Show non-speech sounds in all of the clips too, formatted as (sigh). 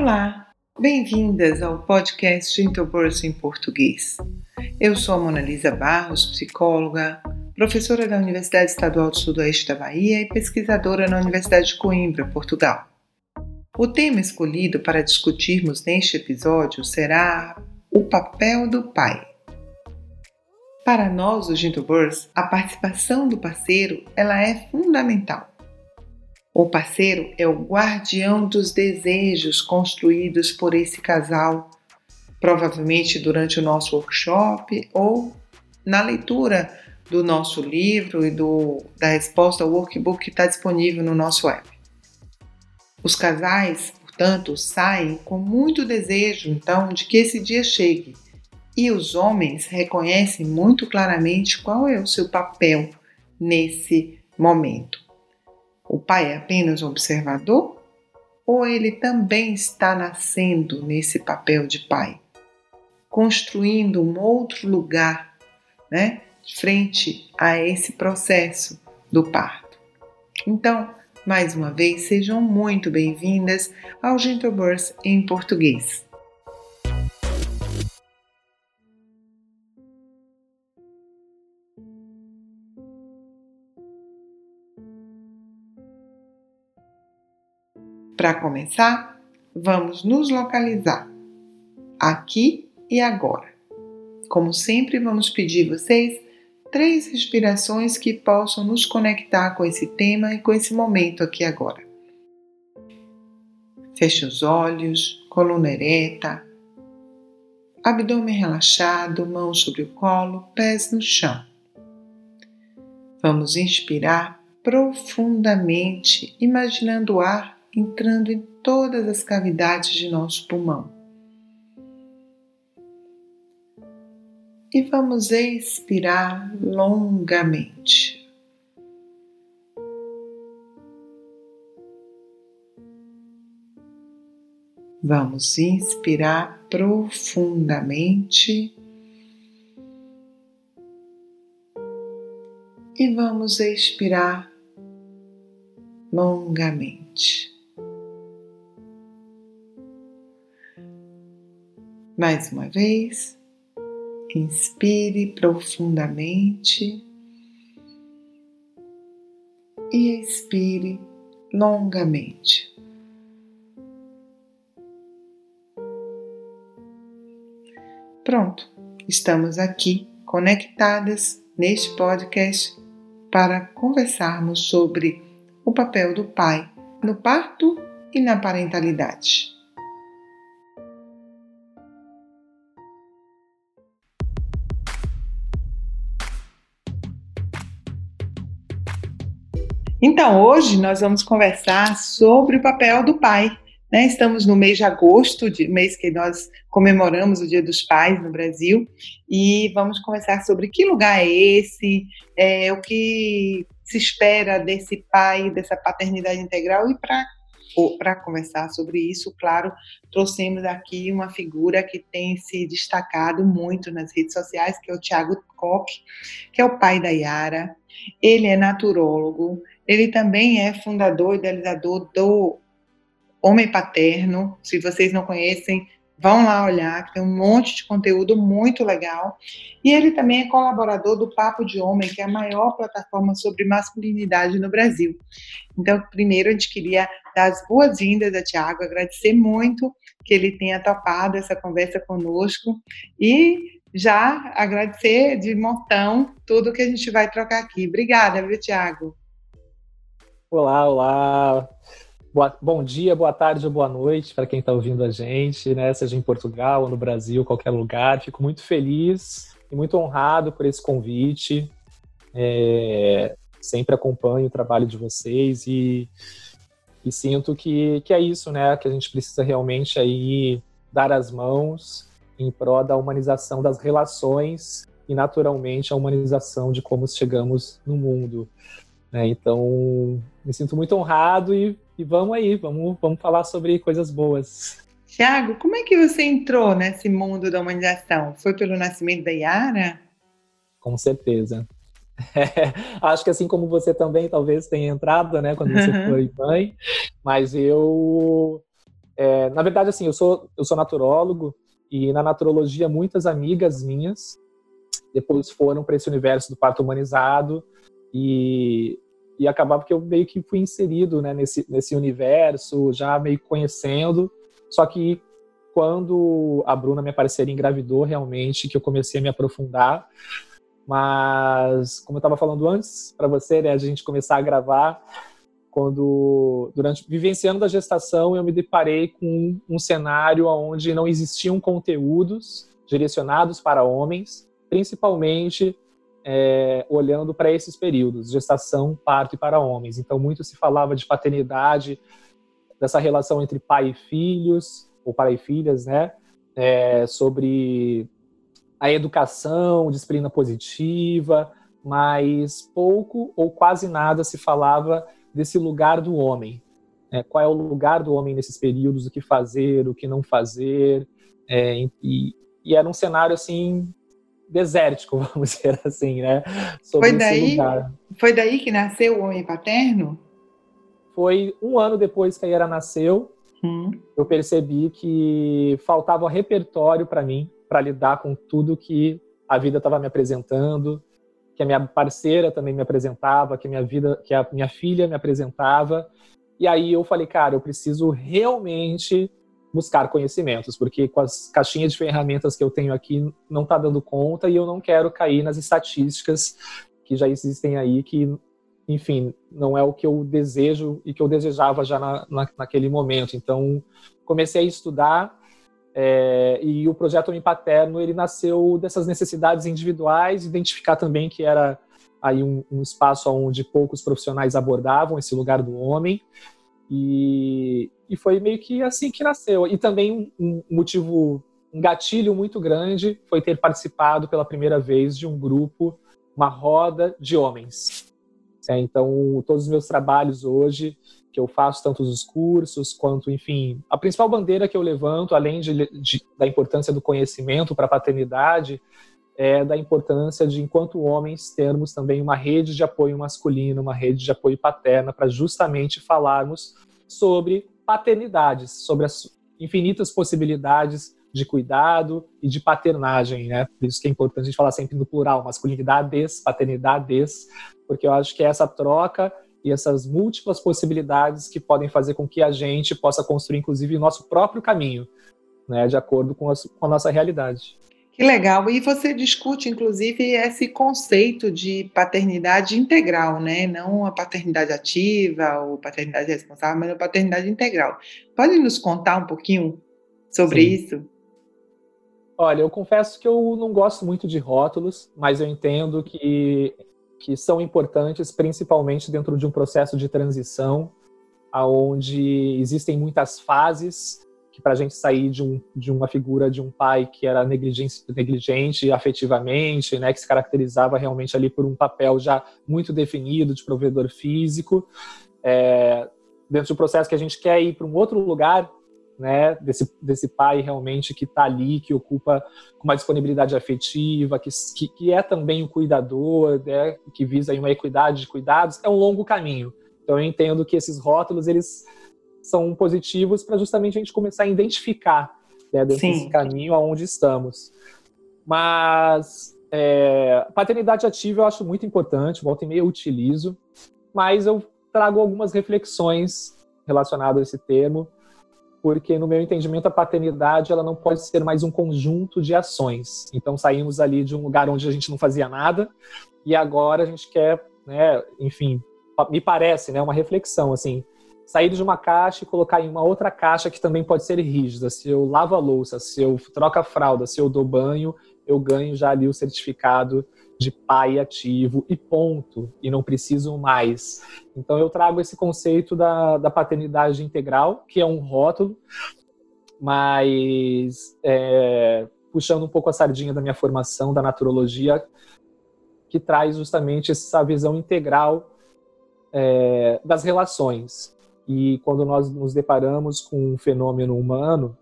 Olá, bem-vindas ao podcast Birth em Português. Eu sou a Mona Lisa Barros, psicóloga, professora da Universidade Estadual do Sudoeste da Bahia e pesquisadora na Universidade de Coimbra, Portugal. O tema escolhido para discutirmos neste episódio será o papel do pai. Para nós, os Gentle Birds, a participação do parceiro ela é fundamental. O parceiro é o guardião dos desejos construídos por esse casal, provavelmente durante o nosso workshop ou na leitura do nosso livro e do, da resposta ao workbook que está disponível no nosso app. Os casais, portanto, saem com muito desejo, então, de que esse dia chegue. E os homens reconhecem muito claramente qual é o seu papel nesse momento. O pai é apenas um observador? Ou ele também está nascendo nesse papel de pai, construindo um outro lugar, né, frente a esse processo do parto? Então, mais uma vez, sejam muito bem-vindas ao Gentle Birth em português. Para começar, vamos nos localizar aqui e agora. Como sempre, vamos pedir vocês três respirações que possam nos conectar com esse tema e com esse momento aqui agora. Feche os olhos, coluna ereta, abdômen relaxado, mãos sobre o colo, pés no chão. Vamos inspirar profundamente, imaginando o ar entrando em todas as cavidades de nosso pulmão. E vamos expirar longamente. Vamos inspirar profundamente e vamos expirar longamente. Mais uma vez, inspire profundamente e expire longamente. Pronto, estamos aqui conectadas neste podcast para conversarmos sobre o papel do pai no parto e na parentalidade. Então, hoje nós vamos conversar sobre o papel do pai. Né? Estamos no mês de agosto, de, mês que nós comemoramos o Dia dos Pais no Brasil, e vamos conversar sobre que lugar é esse, é, o que se espera desse pai, dessa paternidade integral, e para para conversar sobre isso, claro, trouxemos aqui uma figura que tem se destacado muito nas redes sociais, que é o Tiago Koch, que é o pai da Yara. Ele é naturólogo, ele também é fundador e idealizador do Homem Paterno. Se vocês não conhecem, vão lá olhar, que tem um monte de conteúdo muito legal. E ele também é colaborador do Papo de Homem, que é a maior plataforma sobre masculinidade no Brasil. Então, primeiro, a gente queria dar as boas-vindas a Tiago, agradecer muito que ele tenha topado essa conversa conosco e já agradecer de montão tudo que a gente vai trocar aqui. Obrigada, viu, Tiago? Olá, olá. Boa, bom dia, boa tarde ou boa noite para quem está ouvindo a gente, né? Seja em Portugal ou no Brasil, qualquer lugar. Fico muito feliz e muito honrado por esse convite. É, sempre acompanho o trabalho de vocês e, e sinto que, que é isso, né? Que a gente precisa realmente aí dar as mãos em prol da humanização das relações e naturalmente a humanização de como chegamos no mundo. Né? Então, me sinto muito honrado e, e vamos aí, vamos, vamos falar sobre coisas boas. Tiago, como é que você entrou nesse mundo da humanização? Foi pelo nascimento da Yara? Com certeza. É, (laughs) acho que assim como você também talvez tenha entrado, né, quando você uhum. foi mãe, mas eu É, na verdade, assim, eu sou, eu sou naturólogo e na naturologia muitas amigas minhas depois foram para esse universo do parto humanizado e, e acabava que eu meio que fui inserido né, nesse, nesse universo, já meio conhecendo, só que quando a Bruna, minha parceira, engravidou realmente, que eu comecei a me aprofundar, mas como eu estava falando antes para você, né, a gente começar a gravar, quando durante vivenciando a gestação eu me deparei com um cenário onde não existiam conteúdos direcionados para homens, principalmente é, olhando para esses períodos, gestação, parto e para homens. Então muito se falava de paternidade, dessa relação entre pai e filhos ou pai e filhas, né? É, sobre a educação, disciplina positiva, mas pouco ou quase nada se falava desse lugar do homem. É, qual é o lugar do homem nesses períodos, o que fazer, o que não fazer. É, e, e, era um cenário assim desértico, (laughs) vamos dizer assim, né? Sobre foi daí, foi daí que nasceu o homem paterno? Foi um ano depois que a Iara nasceu, hum. eu percebi que faltava repertório para mim para lidar com tudo que a vida estava me apresentando, que a minha parceira também me apresentava, que a minha vida, que a minha filha me apresentava. E aí eu falei, cara, eu preciso realmente buscar conhecimentos, porque com as caixinhas de ferramentas que eu tenho aqui não está dando conta e eu não quero cair nas estatísticas que já existem aí que enfim, não é o que eu desejo e que eu desejava já na, na, naquele momento. Então, comecei a estudar é, e o projeto Homem Paterno ele nasceu dessas necessidades individuais, identificar também que era aí um, um, espaço onde poucos profissionais abordavam esse lugar do homem e, e foi meio que assim que nasceu. E também um, motivo, um gatilho muito grande foi ter participado pela primeira vez de um grupo, uma roda de homens. É, então, todos os meus trabalhos hoje que eu faço tanto os cursos quanto, enfim, a principal bandeira que eu levanto, além de, de, da importância do conhecimento para a paternidade, é da importância de, enquanto homens, termos também uma rede de apoio masculino, uma rede de apoio paterna, para justamente falarmos sobre paternidades, sobre as infinitas possibilidades de cuidado e de paternagem, né? Por isso que é importante a gente falar sempre no plural, masculinidades, paternidades, porque eu acho que é essa troca e essas múltiplas possibilidades que podem fazer com que a gente possa construir, inclusive, o nosso próprio caminho, né, de acordo com a, com a nossa realidade. Que legal. E você discute, inclusive, esse conceito de paternidade integral, né? Não a paternidade ativa ou paternidade responsável, mas a paternidade integral. Pode nos contar um pouquinho sobre Sim. isso? Olha, eu confesso que eu não gosto muito de rótulos, mas eu entendo que que são importantes, principalmente dentro de um processo de transição, aonde existem muitas fases que para a gente sair de, um, de uma figura de um pai que era negligente, negligente afetivamente, né, que se caracterizava realmente ali por um papel já muito definido de provedor físico, é, dentro de um processo que a gente quer ir para um outro lugar né, desse, desse pai realmente que está ali, que ocupa uma disponibilidade afetiva, que, que, que é também o cuidador, né, que visa aí uma equidade de cuidados, é um longo caminho. Então eu entendo que esses rótulos eles são positivos para justamente a gente começar a identificar né, dentro Sim. desse caminho aonde estamos. Mas é, paternidade ativa eu acho muito importante, volta e meia eu utilizo, mas eu trago algumas reflexões relacionadas a esse termo porque no meu entendimento a paternidade ela não pode ser mais um conjunto de ações. Então saímos ali de um lugar onde a gente não fazia nada e agora a gente quer, né, enfim, me parece, né, uma reflexão assim, sair de uma caixa e colocar em uma outra caixa que também pode ser rígida. Se eu lavo a louça, se eu troco a fralda, se eu dou banho, eu ganho já ali o certificado de pai ativo e ponto, e não preciso mais. Então eu trago esse conceito da, da paternidade integral, que é um rótulo, mas é, puxando um pouco a sardinha da minha formação da naturologia, que traz justamente essa visão integral é, das relações. E quando nós nos deparamos com um fenômeno humano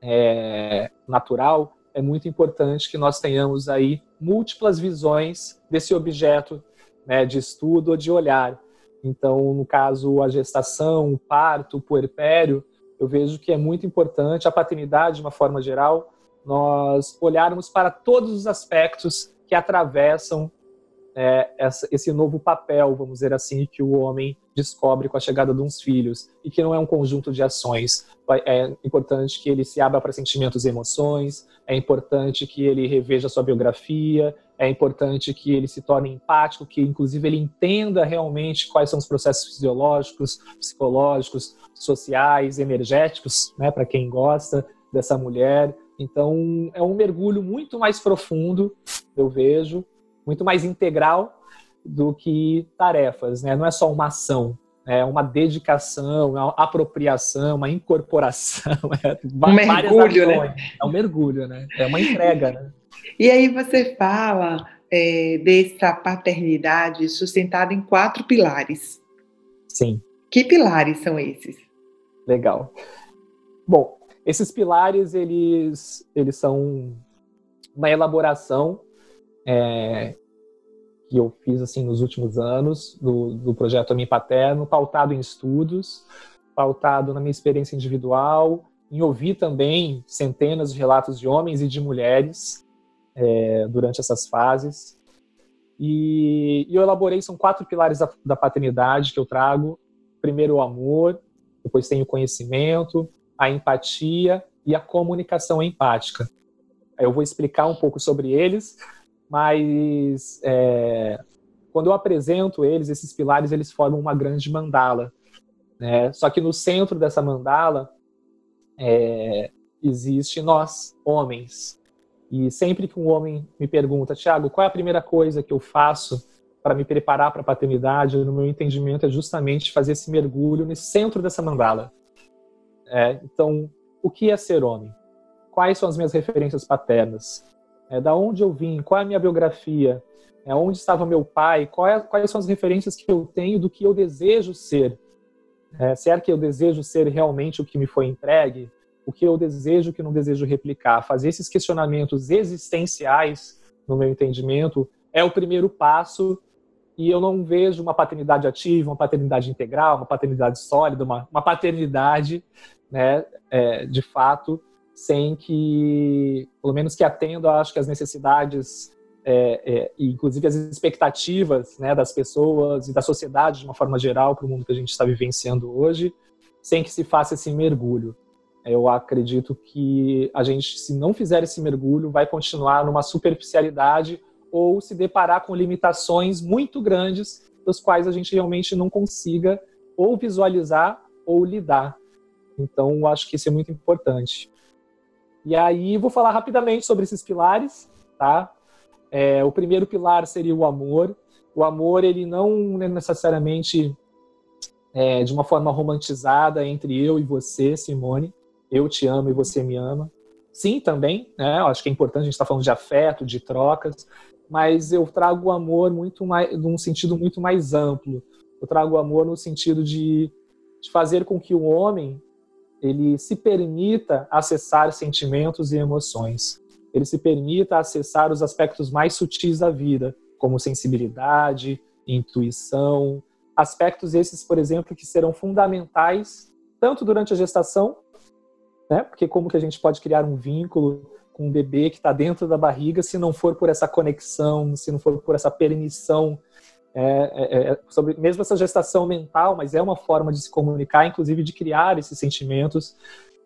é, natural, é muito importante que nós tenhamos aí múltiplas visões desse objeto né, de estudo ou de olhar. Então, no caso, a gestação, o parto, o puerpério, eu vejo que é muito importante a paternidade, de uma forma geral, nós olharmos para todos os aspectos que atravessam é, essa, esse novo papel, vamos dizer assim, que o homem descobre com a chegada de uns filhos e que não é um conjunto de ações. É importante que ele se abra para sentimentos e emoções, é importante que ele reveja sua biografia, é importante que ele se torne empático, que inclusive ele entenda realmente quais são os processos fisiológicos, psicológicos, sociais, energéticos, né, para quem gosta dessa mulher. Então, é um mergulho muito mais profundo, eu vejo, muito mais integral do que tarefas, né? Não é só uma ação, é uma dedicação, é uma apropriação, uma incorporação, (laughs) é um mergulho, né? É um mergulho, né? É uma entrega, né? E aí você fala é, dessa paternidade sustentada em quatro pilares. Sim. Que pilares são esses? Legal. Bom, esses pilares eles eles são uma elaboração é, que eu fiz assim nos últimos anos do, do projeto Amin Paterno, pautado em estudos, pautado na minha experiência individual, em ouvir também centenas de relatos de homens e de mulheres é, durante essas fases. E, e, eu elaborei, são quatro pilares da, da paternidade que eu trago. Primeiro, o amor, depois tem o conhecimento, a empatia e a comunicação empática. Eu vou explicar um pouco sobre eles, mas é, quando eu apresento eles, esses pilares, eles formam uma grande mandala. Né? Só que no centro dessa mandala é, existe nós, homens. E sempre que um homem me pergunta, Tiago, qual é a primeira coisa que eu faço para me preparar para a paternidade, no meu entendimento, é justamente fazer esse mergulho no centro dessa mandala. É, então, o que é ser homem? Quais são as minhas referências paternas? É, da onde eu vim? Qual é a minha biografia? É, onde estava meu pai? É, quais são as referências que eu tenho do que eu desejo ser? É, será que eu desejo ser realmente o que me foi entregue? O que eu desejo, o que não desejo replicar? Fazer esses questionamentos existenciais, no meu entendimento, é o primeiro passo e eu não vejo uma paternidade ativa, uma paternidade integral, uma paternidade sólida, uma, uma paternidade, né, é, de fato, sem que, pelo menos que atenda, acho que as necessidades é, é, e inclusive as expectativas né, das pessoas e da sociedade de uma forma geral para o mundo que a gente está vivenciando hoje, sem que se faça esse mergulho. Eu acredito que a gente, se não fizer esse mergulho, vai continuar numa superficialidade ou se deparar com limitações muito grandes, das quais a gente realmente não consiga ou visualizar ou lidar. Então, acho que isso é muito importante. E aí, vou falar rapidamente sobre esses pilares, tá? É, o primeiro pilar seria o amor. O amor, ele não é necessariamente é, de uma forma romantizada entre eu e você, Simone. Eu te amo e você me ama. Sim, também, né? Eu acho que é importante, a gente está falando de afeto, de trocas, mas eu trago o amor muito mais, num sentido muito mais amplo. Eu trago o amor no sentido de, de fazer com que o homem ele se permita acessar sentimentos e emoções. Ele se permita acessar os aspectos mais sutis da vida, como sensibilidade, intuição, aspectos esses, por exemplo, que serão fundamentais tanto durante a gestação, né? Porque como que a gente pode criar um vínculo com um bebê que está dentro da barriga se não for por essa conexão, se não for por essa permissão, é, é, é, sobre mesmo essa gestação mental, mas é uma forma de se comunicar, inclusive de criar esses sentimentos.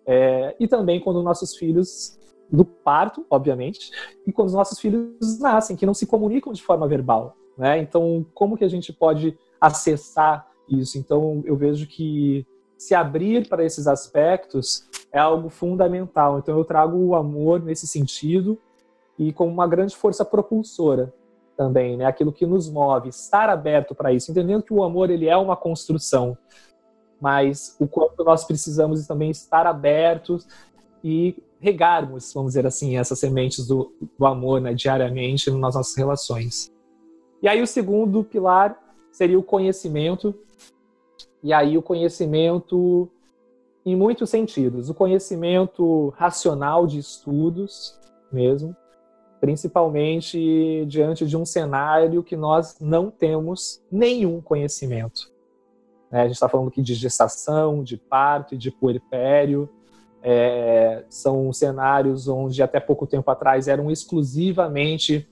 É, e também quando nossos filhos do parto, obviamente, e quando os nossos filhos nascem, que não se comunicam de forma verbal, né? Então, como que a gente pode acessar isso? Então, eu vejo que se abrir para esses aspectos é algo fundamental. Então eu trago o amor nesse sentido e como uma grande força propulsora também, né? Aquilo que nos move, estar aberto para isso, entendendo que o amor ele é uma construção, mas o quanto nós precisamos também estar abertos e regarmos, vamos dizer assim, essas sementes do, do amor né, diariamente nas nossas relações. E aí o segundo pilar seria o conhecimento. E aí o conhecimento em muitos sentidos. O conhecimento racional de estudos, mesmo, principalmente diante de um cenário que nós não temos nenhum conhecimento. Né? A gente está falando aqui de gestação, de parto e de puerpério. É, são cenários onde até pouco tempo atrás eram exclusivamente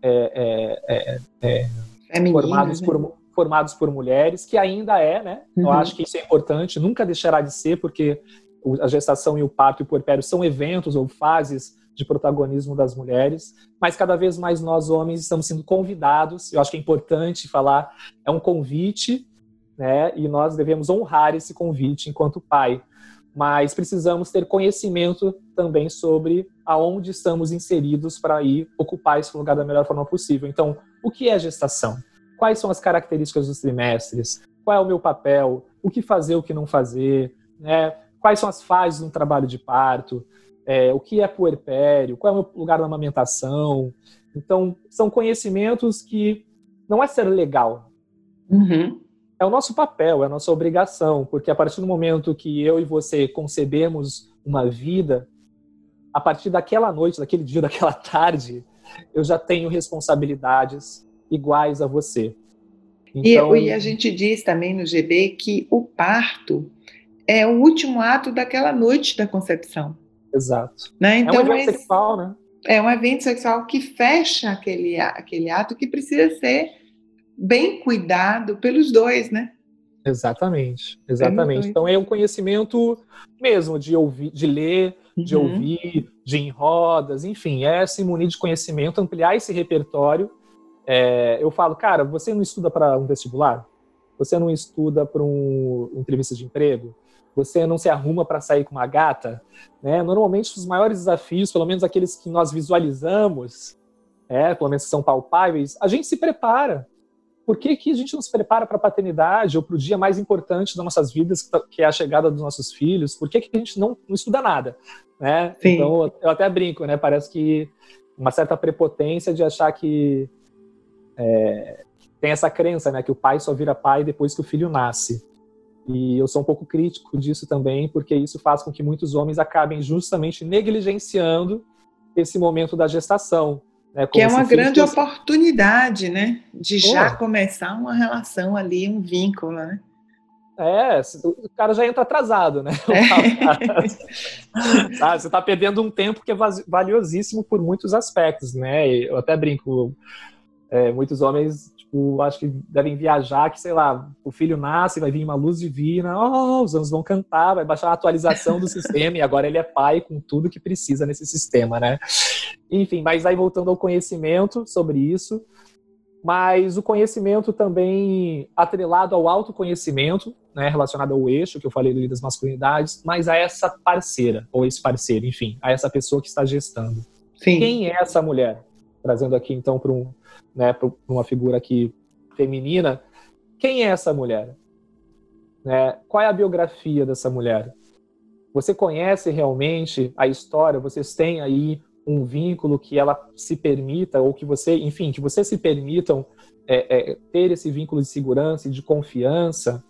é, é, é, é formados, né? por, formados por mulheres, que ainda é, né? Uhum. Eu acho que isso é importante, nunca deixará de ser, porque a gestação e o parto e o puerpério são eventos ou fases de protagonismo das mulheres, mas cada vez mais nós homens estamos sendo convidados. Eu acho que é importante falar, é um convite, né? E nós devemos honrar esse convite enquanto pai. Mas precisamos ter conhecimento também sobre aonde estamos inseridos para ir ocupar esse lugar da melhor forma possível. Então, o que é gestação? Quais são as características dos trimestres? Qual é o meu papel? O que fazer, o que não fazer? Né? Quais são as fases de um trabalho de parto? É, o que é puerpério, qual é o lugar da amamentação. Então, são conhecimentos que não é ser legal. Uhum. É o nosso papel, é a nossa obrigação, porque a partir do momento que eu e você concebemos uma vida, a partir daquela noite, daquele dia, (laughs) daquela tarde, eu já tenho responsabilidades iguais a você. Então... E, e a gente diz também no GB que o parto é o último ato daquela noite da concepção. Exato. Né? Então, é um então, evento sexual, né? É um evento sexual que fecha aquele, aquele ato que precisa ser bem cuidado pelos dois, né? Exatamente, exatamente. Então é um conhecimento mesmo de ouvir, de ler, uhum. de ouvir, de ir em rodas, enfim, é se munir de conhecimento, ampliar esse repertório. É, eu falo, cara, você não estuda para um vestibular? Você não estuda para um, uma entrevista de emprego? Você não se arruma para sair com uma gata, né? Normalmente os maiores desafios, pelo menos aqueles que nós visualizamos, é, pelo menos que são palpáveis, a gente se prepara. Por que, que a gente não se prepara para a paternidade ou para o dia mais importante das nossas vidas, tá, que é a chegada dos nossos filhos? Por que, que a gente não, não estuda nada? Né? Sim. Então, eu até brinco, né? Parece que uma certa prepotência de achar que é, tem essa crença, né? Que o pai só vira pai depois que o filho nasce. E eu sou um pouco crítico disso também, porque isso faz com que muitos homens acabem justamente negligenciando esse momento da gestação. Né, que é uma grande fosse... oportunidade, né? De Pô. já começar uma relação ali, um vínculo, né? É, o cara já entra atrasado, né? É. (laughs) ah, você está perdendo um tempo que é valiosíssimo por muitos aspectos, né? Eu até brinco, é, muitos homens tipo, acho que devem viajar, que sei lá, o filho nasce, vai vir uma luz divina, oh, os anos vão cantar, vai baixar a atualização do (laughs) sistema e agora ele é pai com tudo que precisa nesse sistema, né? Enfim, mas aí voltando ao conhecimento sobre isso, mas o conhecimento também atrelado ao autoconhecimento, né, relacionado ao eixo que eu falei ali das masculinidades, mas a essa parceira, ou esse parceiro, enfim, a essa pessoa que está gestando. Sim. Quem é essa mulher? Trazendo aqui então para um, né, para uma figura aqui feminina, quem é essa mulher? Né? Qual é a biografia dessa mulher? Você conhece realmente a história? Vocês têm aí um vínculo que ela se permita, ou que você, enfim, que vocês se permitam é, é, ter esse vínculo de segurança e de confiança?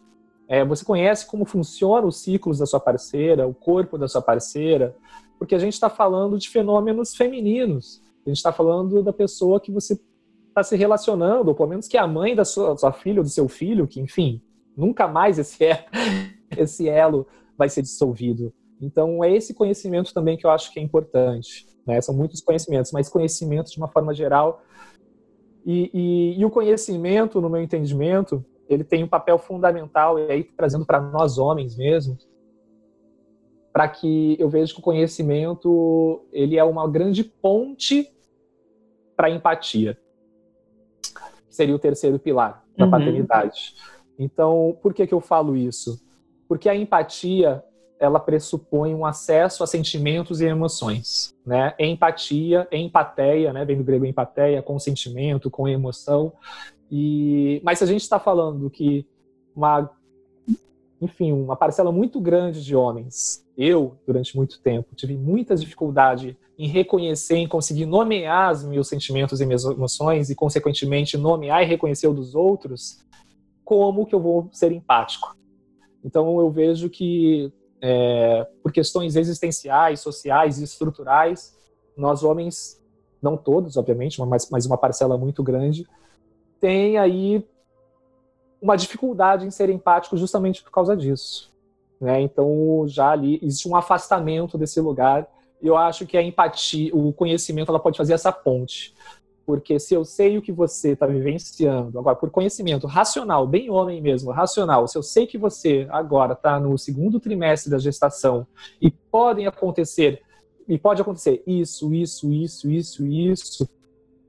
É, você conhece como funciona os ciclos da sua parceira, o corpo da sua parceira? Porque a gente está falando de fenômenos femininos. A gente está falando da pessoa que você está se relacionando, ou pelo menos que a mãe da sua, sua filha ou do seu filho, que, enfim, nunca mais esse, é, (laughs) esse elo vai ser dissolvido. Então, é esse conhecimento também que eu acho que é importante. Né? São muitos conhecimentos, mas conhecimento de uma forma geral. E, e, e o conhecimento, no meu entendimento, ele tem um papel fundamental, e aí trazendo para nós homens mesmo, para que eu veja que o conhecimento ele é uma grande ponte para empatia seria o terceiro pilar da uhum. paternidade. Então, por que, que eu falo isso? Porque a empatia ela pressupõe um acesso a sentimentos e emoções, né? Empatia, empateia, né? Vem do grego empateia, com sentimento, com emoção. E mas se a gente está falando que uma, enfim, uma parcela muito grande de homens, eu durante muito tempo tive muita dificuldade em reconhecer, em conseguir nomear os meus sentimentos e minhas emoções e, consequentemente, nomear e reconhecer o dos outros, como que eu vou ser empático? Então, eu vejo que, é, por questões existenciais, sociais e estruturais, nós homens, não todos, obviamente, mas, mas uma parcela muito grande, tem aí uma dificuldade em ser empático justamente por causa disso. Né? Então, já ali existe um afastamento desse lugar. Eu acho que a empatia, o conhecimento, ela pode fazer essa ponte. Porque se eu sei o que você está vivenciando, agora, por conhecimento racional, bem homem mesmo, racional, se eu sei que você agora está no segundo trimestre da gestação e podem acontecer, e pode acontecer isso, isso, isso, isso, isso,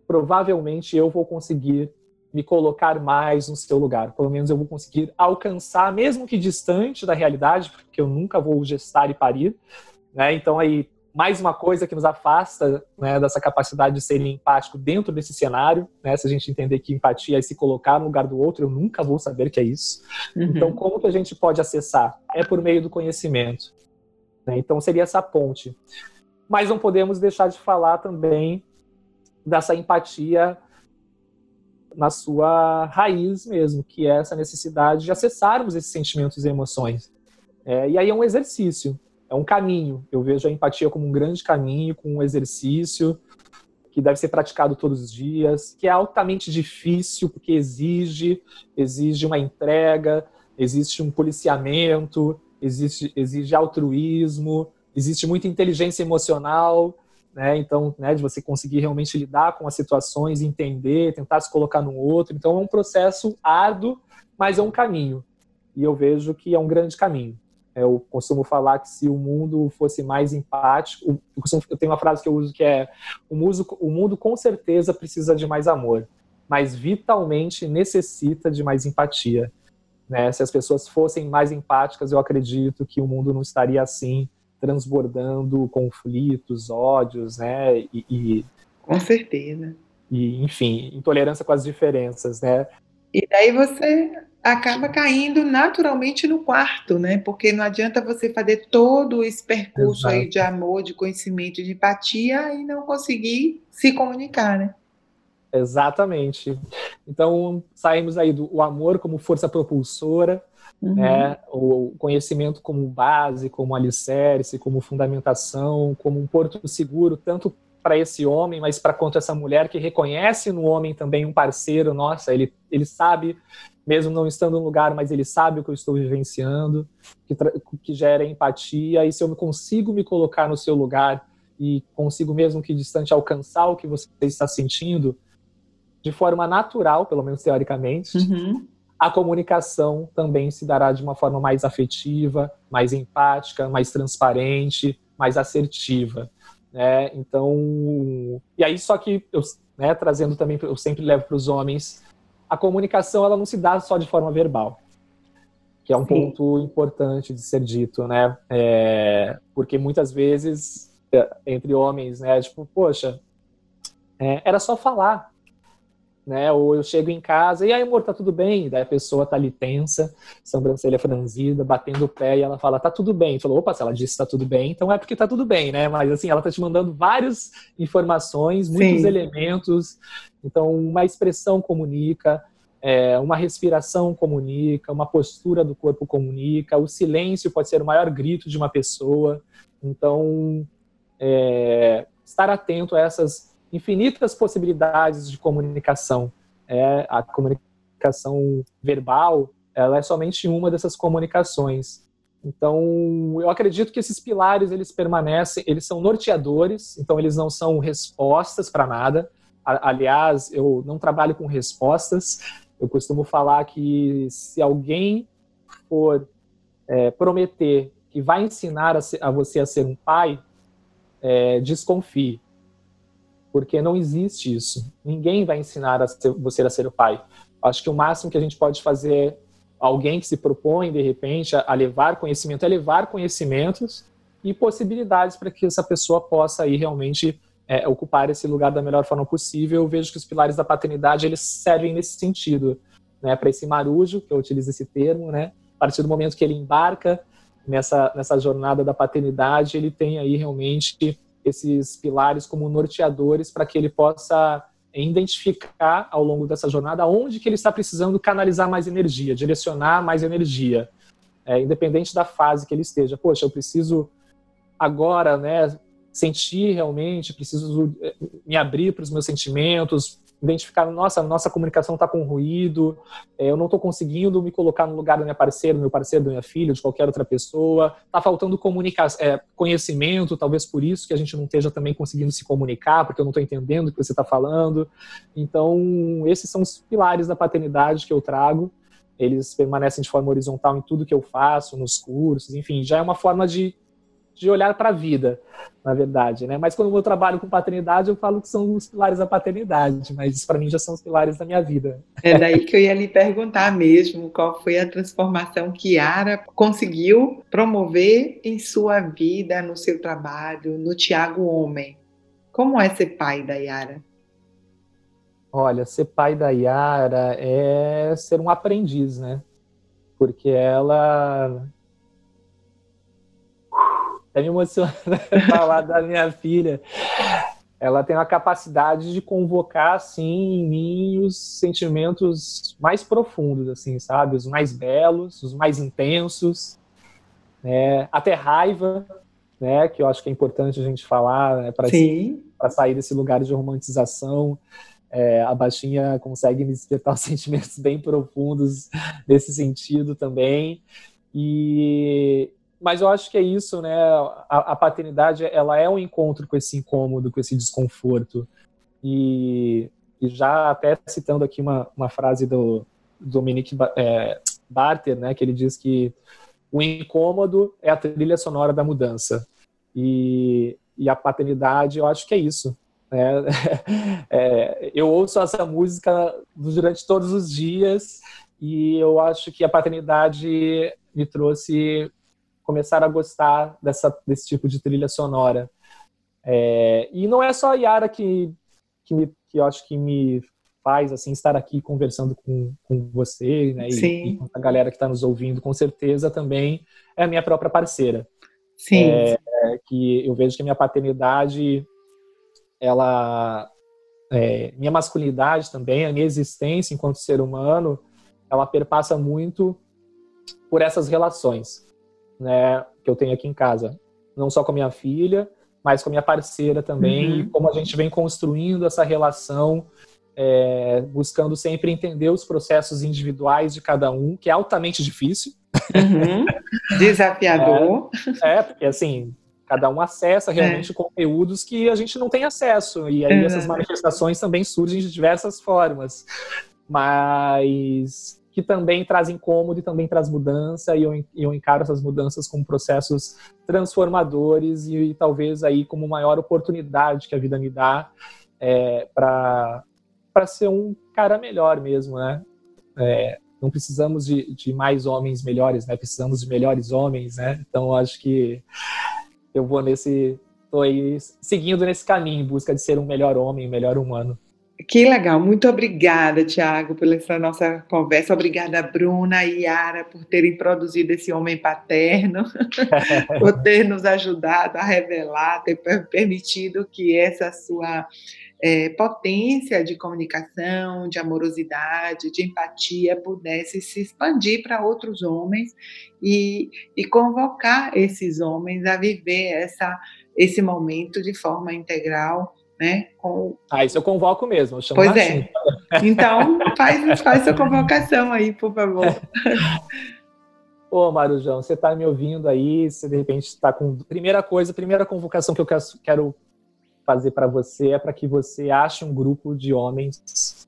provavelmente eu vou conseguir me colocar mais no seu lugar. Pelo menos eu vou conseguir alcançar, mesmo que distante da realidade, porque eu nunca vou gestar e parir. Né? Então, aí, mais uma coisa que nos afasta né, dessa capacidade de ser empático dentro desse cenário. Né? Se a gente entender que empatia é se colocar no lugar do outro, eu nunca vou saber que é isso. Uhum. Então, como que a gente pode acessar? É por meio do conhecimento. Né? Então, seria essa ponte. Mas não podemos deixar de falar também dessa empatia na sua raiz mesmo, que é essa necessidade de acessarmos esses sentimentos e emoções. É, e aí é um exercício, é um caminho. Eu vejo a empatia como um grande caminho, com um exercício que deve ser praticado todos os dias, que é altamente difícil porque exige, exige uma entrega, existe um policiamento, existe, exige altruísmo, existe muita inteligência emocional, né? Então, né, de você conseguir realmente lidar com as situações, entender, tentar se colocar no outro. Então, é um processo árduo, mas é um caminho. E eu vejo que é um grande caminho. Eu costumo falar que se o mundo fosse mais empático, eu, costumo, eu tenho uma frase que eu uso que é: o, mundo, o mundo com certeza precisa de mais amor, mas vitalmente necessita de mais empatia. Né? Se as pessoas fossem mais empáticas, eu acredito que o mundo não estaria assim transbordando conflitos, ódios, né? E, e, com certeza. E, enfim, intolerância com as diferenças, né? E daí você acaba caindo naturalmente no quarto, né? Porque não adianta você fazer todo esse percurso Exato. aí de amor, de conhecimento, de empatia e não conseguir se comunicar, né? Exatamente. Então, saímos aí do amor como força propulsora, Uhum. Né? O conhecimento como base, como alicerce, como fundamentação, como um porto seguro, tanto para esse homem, mas para quanto essa mulher que reconhece no homem também um parceiro, nossa, ele, ele sabe, mesmo não estando no lugar, mas ele sabe o que eu estou vivenciando, que, que gera empatia, e se eu consigo me colocar no seu lugar e consigo mesmo que distante alcançar o que você está sentindo, de forma natural, pelo menos teoricamente, uhum a comunicação também se dará de uma forma mais afetiva, mais empática, mais transparente, mais assertiva. Né? Então, e aí só que eu, né, trazendo também, eu sempre levo para os homens, a comunicação ela não se dá só de forma verbal, que é um Sim. ponto importante de ser dito, né? É, porque muitas vezes é, entre homens, né, tipo, poxa, é, era só falar, né? Ou eu chego em casa e aí, amor, tá tudo bem? Daí a pessoa tá ali tensa, sobrancelha franzida, batendo o pé e ela fala, tá tudo bem. Falou, opa, se ela disse tá tudo bem, então é porque tá tudo bem, né? Mas assim, ela tá te mandando várias informações, muitos Sim. elementos. Então, uma expressão comunica, é, uma respiração comunica, uma postura do corpo comunica, o silêncio pode ser o maior grito de uma pessoa. Então, é, estar atento a essas infinitas possibilidades de comunicação. É, a comunicação verbal, ela é somente uma dessas comunicações. Então, eu acredito que esses pilares eles permanecem, eles são norteadores, então eles não são respostas para nada. Aliás, eu não trabalho com respostas. Eu costumo falar que se alguém for é, prometer que vai ensinar a, ser, a, você a ser um pai, é, desconfie porque não existe isso. Ninguém vai ensinar a ser, você a ser o pai. Acho que o máximo que a gente pode fazer, alguém que se propõe, de repente, a, a levar conhecimento, é levar conhecimentos e possibilidades para que essa pessoa possa aí realmente é, ocupar esse lugar da melhor forma possível. Eu vejo que os pilares da paternidade eles servem nesse sentido, né, para esse marujo, que eu utilizo esse termo, né, a partir do momento que ele embarca nessa, nessa jornada da paternidade, ele tem aí realmente esses pilares como norteadores para que ele possa identificar ao longo dessa jornada onde que ele está precisando canalizar mais energia, direcionar mais energia, é, independente da fase que ele esteja. Poxa, eu preciso agora, né, sentir realmente, preciso é, me abrir para os meus sentimentos, identificar, nossa, nossa comunicação está com ruído, é, eu não estou conseguindo me colocar no lugar da minha parceira, do meu parceiro, da minha filha, de qualquer outra pessoa, está faltando é, conhecimento, talvez por isso que a gente não esteja também conseguindo se comunicar, porque eu não estou entendendo o que você está falando. Então, esses são os pilares da paternidade que eu trago. Eles permanecem de forma horizontal em tudo que eu faço, nos cursos, enfim, já é uma forma de de olhar para a vida, na verdade, né? Mas quando eu trabalho com paternidade, eu falo que são os pilares da paternidade, mas para mim já são os pilares da minha vida. É daí que eu ia lhe perguntar mesmo qual foi a transformação que Yara conseguiu promover em sua vida, no seu trabalho, no Tiago Homem. Como é ser pai da Yara? Olha, ser pai da Yara é ser um aprendiz, né? Porque ela até me emociona (laughs) falar da minha filha. Ela tem a capacidade de convocar, assim, em mim os sentimentos mais profundos, assim, sabe? Os mais belos, os mais intensos, né? até raiva, né? Que eu acho que é importante a gente falar, né? Para sair desse lugar de romantização. É, a baixinha consegue me despertar (laughs) sentimentos bem profundos nesse sentido também. E, mas eu acho que é isso, né? A, a, paternidade, ela é um encontro com esse incômodo, com esse desconforto. E, e já até citando aqui uma, uma frase do Dominique é, Barter, né? Que ele diz que o incômodo é a trilha sonora da mudança. E, e a paternidade, eu acho que é isso. Né? (laughs) É, eu ouço essa música durante todos os dias e eu acho que a paternidade me trouxe começaram a gostar dessa, desse tipo de trilha sonora. É, e não é só a Yara que, que, me, que eu acho que me faz assim estar aqui conversando com, com você né, e, e, com a galera que está nos ouvindo, com certeza também é a minha própria parceira. Sim. É, é, que eu vejo que a minha paternidade, ela, é, minha masculinidade também, a minha existência enquanto ser humano, ela perpassa muito por essas relações né, que eu tenho aqui em casa. Não só com a minha filha, mas com a minha parceira também, uhum. e como a gente vem construindo essa relação, é, buscando sempre entender os processos individuais de cada um, que é altamente difícil. Uhum. (laughs) Desafiador. É, é, porque assim, cada um acessa realmente é. conteúdos que a gente não tem acesso, e aí uhum. essas manifestações também surgem de diversas formas. Mas que também traz incômodo e também traz mudança, e eu, eu encaro essas mudanças como processos transformadores e, e talvez aí como maior oportunidade que a vida me dá é, para ser um cara melhor mesmo, né? É, não precisamos de, de mais homens melhores, né? Precisamos de melhores homens, né? Então acho que eu vou nesse, tô aí seguindo nesse caminho em busca de ser um melhor homem, um melhor humano. Que legal, muito obrigada, Tiago, pela essa nossa conversa. Obrigada, Bruna e Yara, por terem produzido esse homem paterno, (laughs) por ter nos ajudado a revelar, ter permitido que essa sua é, potência de comunicação, de amorosidade, de empatia pudesse se expandir para outros homens e, e convocar esses homens a viver essa, esse momento de forma integral né? Com... Ah, isso eu convoco mesmo. Eu pois é. Então, faz, (laughs) faz sua convocação aí, por favor. Ô, Marujão, você está me ouvindo aí, você de repente está com. Primeira coisa, primeira convocação que eu quero fazer para você é para que você ache um grupo de homens,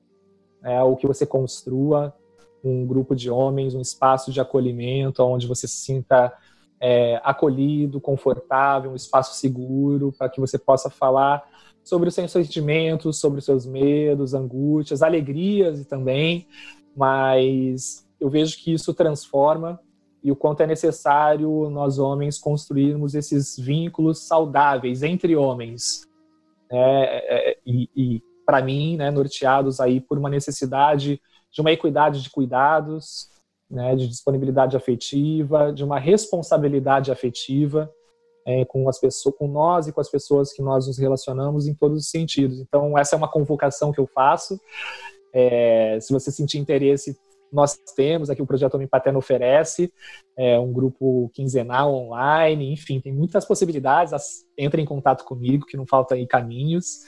é, ou que você construa um grupo de homens, um espaço de acolhimento, onde você se sinta é, acolhido, confortável, um espaço seguro, para que você possa falar sobre os seus sentimentos, sobre os seus medos, angústias, alegrias também, mas eu vejo que isso transforma e o quanto é necessário nós homens construirmos esses vínculos saudáveis entre homens. É, é, e, e para mim, né, norteados aí por uma necessidade de uma equidade de cuidados, né, de disponibilidade afetiva, de uma responsabilidade afetiva, é, com as pessoas, com nós e com as pessoas que nós nos relacionamos em todos os sentidos. Então essa é uma convocação que eu faço. É, se você sentir interesse, nós temos aqui o projeto Homem Paterno oferece é, um grupo quinzenal online, enfim, tem muitas possibilidades. Entre em contato comigo, que não falta aí caminhos.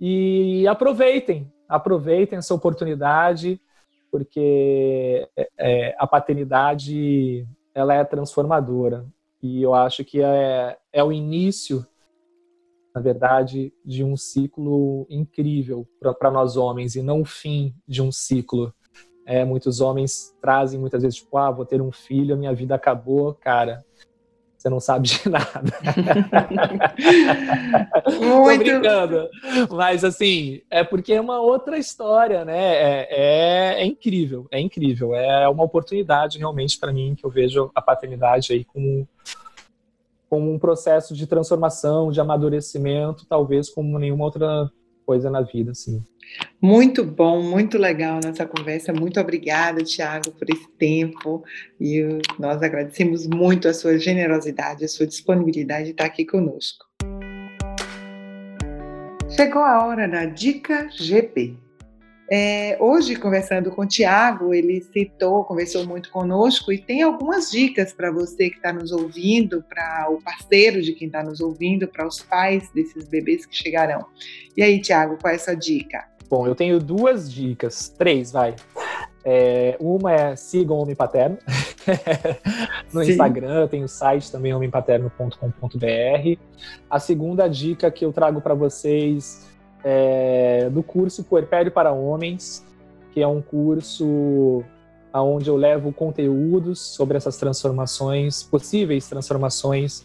E aproveitem, aproveitem essa oportunidade, porque é, é, a paternidade ela é transformadora. E eu acho que é, é o início, na verdade, de um ciclo incrível para nós homens, e não o fim de um ciclo. É, muitos homens trazem muitas vezes, tipo, ah, vou ter um filho, minha vida acabou. Cara, você não sabe de (laughs) nada. (laughs) Muito. Tô brincando. Mas, assim, é porque é uma outra história, né? É, é, é incrível, é incrível. É uma oportunidade, realmente, para mim, que eu vejo a paternidade aí como, como um processo de transformação, de amadurecimento, talvez como nenhuma outra coisa na vida, assim. Muito bom, muito legal nossa conversa. Muito obrigada, Tiago, por esse tempo. E nós agradecemos muito a sua generosidade, a sua disponibilidade de estar aqui conosco. Chegou a hora da Dica GP. É, hoje, conversando com o Tiago, ele citou, conversou muito conosco e tem algumas dicas para você que está nos ouvindo, para o parceiro de quem está nos ouvindo, para os pais desses bebês que chegarão. E aí, Tiago, qual é a sua dica? Bom, eu tenho duas dicas, três, vai. É, uma é sigam o Homem Paterno (laughs) no Sim. Instagram, tem o site também homempaterno.com.br. A segunda dica que eu trago para vocês é do curso Puerpério para Homens, que é um curso onde eu levo conteúdos sobre essas transformações, possíveis transformações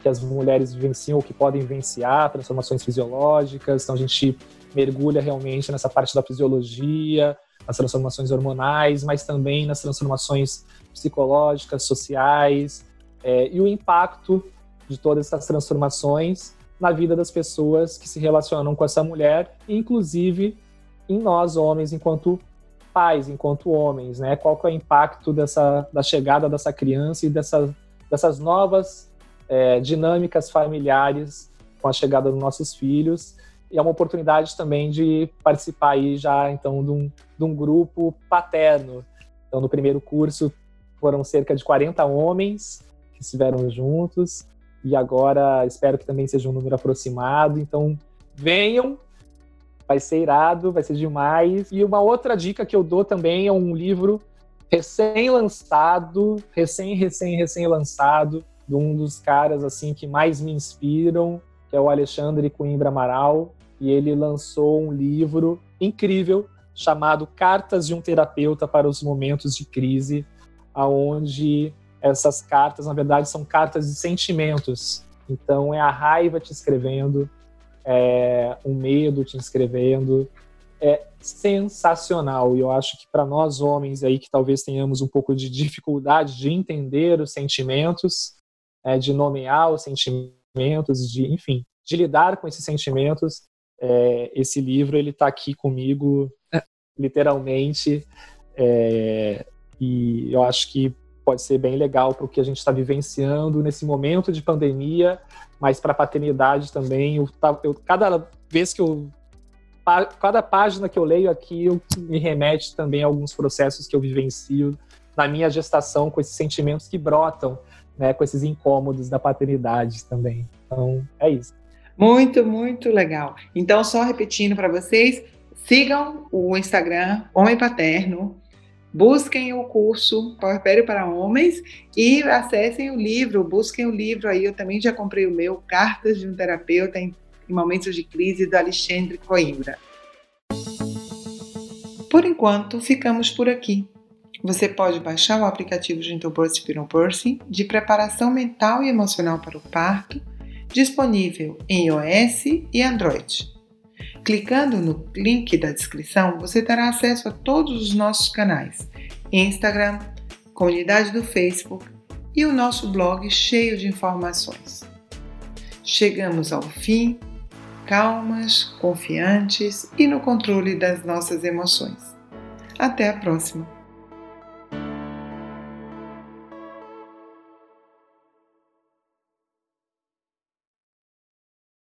que as mulheres vivenciam ou que podem vivenciar, transformações fisiológicas. Então a gente mergulha realmente nessa parte da fisiologia, nas transformações hormonais, mas também nas transformações psicológicas, sociais é, e o impacto de todas essas transformações na vida das pessoas que se relacionam com essa mulher, inclusive em nós homens enquanto pais, enquanto homens, né? Qual que é o impacto dessa da chegada dessa criança e dessa, dessas novas é, dinâmicas familiares com a chegada dos nossos filhos e é uma oportunidade também de participar aí já então de um, de um grupo paterno. Então no primeiro curso foram cerca de 40 homens que estiveram juntos e agora espero que também seja um número aproximado. Então venham, vai ser irado, vai ser demais. E uma outra dica que eu dou também é um livro recém-lançado, recém, recém, recém lançado, de um dos caras assim que mais me inspiram, que é o Alexandre Coimbra Amaral, e ele lançou um livro incrível chamado Cartas de um Terapeuta para os Momentos de Crise, aonde essas cartas, na verdade, são cartas de sentimentos. Então, é a raiva te escrevendo, é o medo te escrevendo. É sensacional. E eu acho que para nós homens aí que talvez tenhamos um pouco de dificuldade de entender os sentimentos, é, de nomear os sentimentos, de, enfim, de lidar com esses sentimentos, é, esse livro ele está aqui comigo literalmente é, e eu acho que pode ser bem legal para o que a gente está vivenciando nesse momento de pandemia, mas para a paternidade também. Eu, eu, cada vez que eu cada página que eu leio aqui eu, me remete também a alguns processos que eu vivencio na minha gestação com esses sentimentos que brotam, né, com esses incômodos da paternidade também. Então é isso. Muito, muito legal. Então, só repetindo para vocês, sigam o Instagram Homem Paterno, busquem o curso Powerpério para Homens e acessem o livro, busquem o livro aí. Eu também já comprei o meu, Cartas de um Terapeuta em, Momentos de Crise, do Alexandre Coimbra. Por enquanto, ficamos por aqui. Você pode baixar o aplicativo Gentle Birth Pursing de preparação mental e emocional para o parto disponível em iOS e Android. Clicando no link da descrição, você terá acesso a todos os nossos canais: Instagram, comunidade do Facebook e o nosso blog cheio de informações. Chegamos ao fim, calmas, confiantes e no controle das nossas emoções. Até a próxima!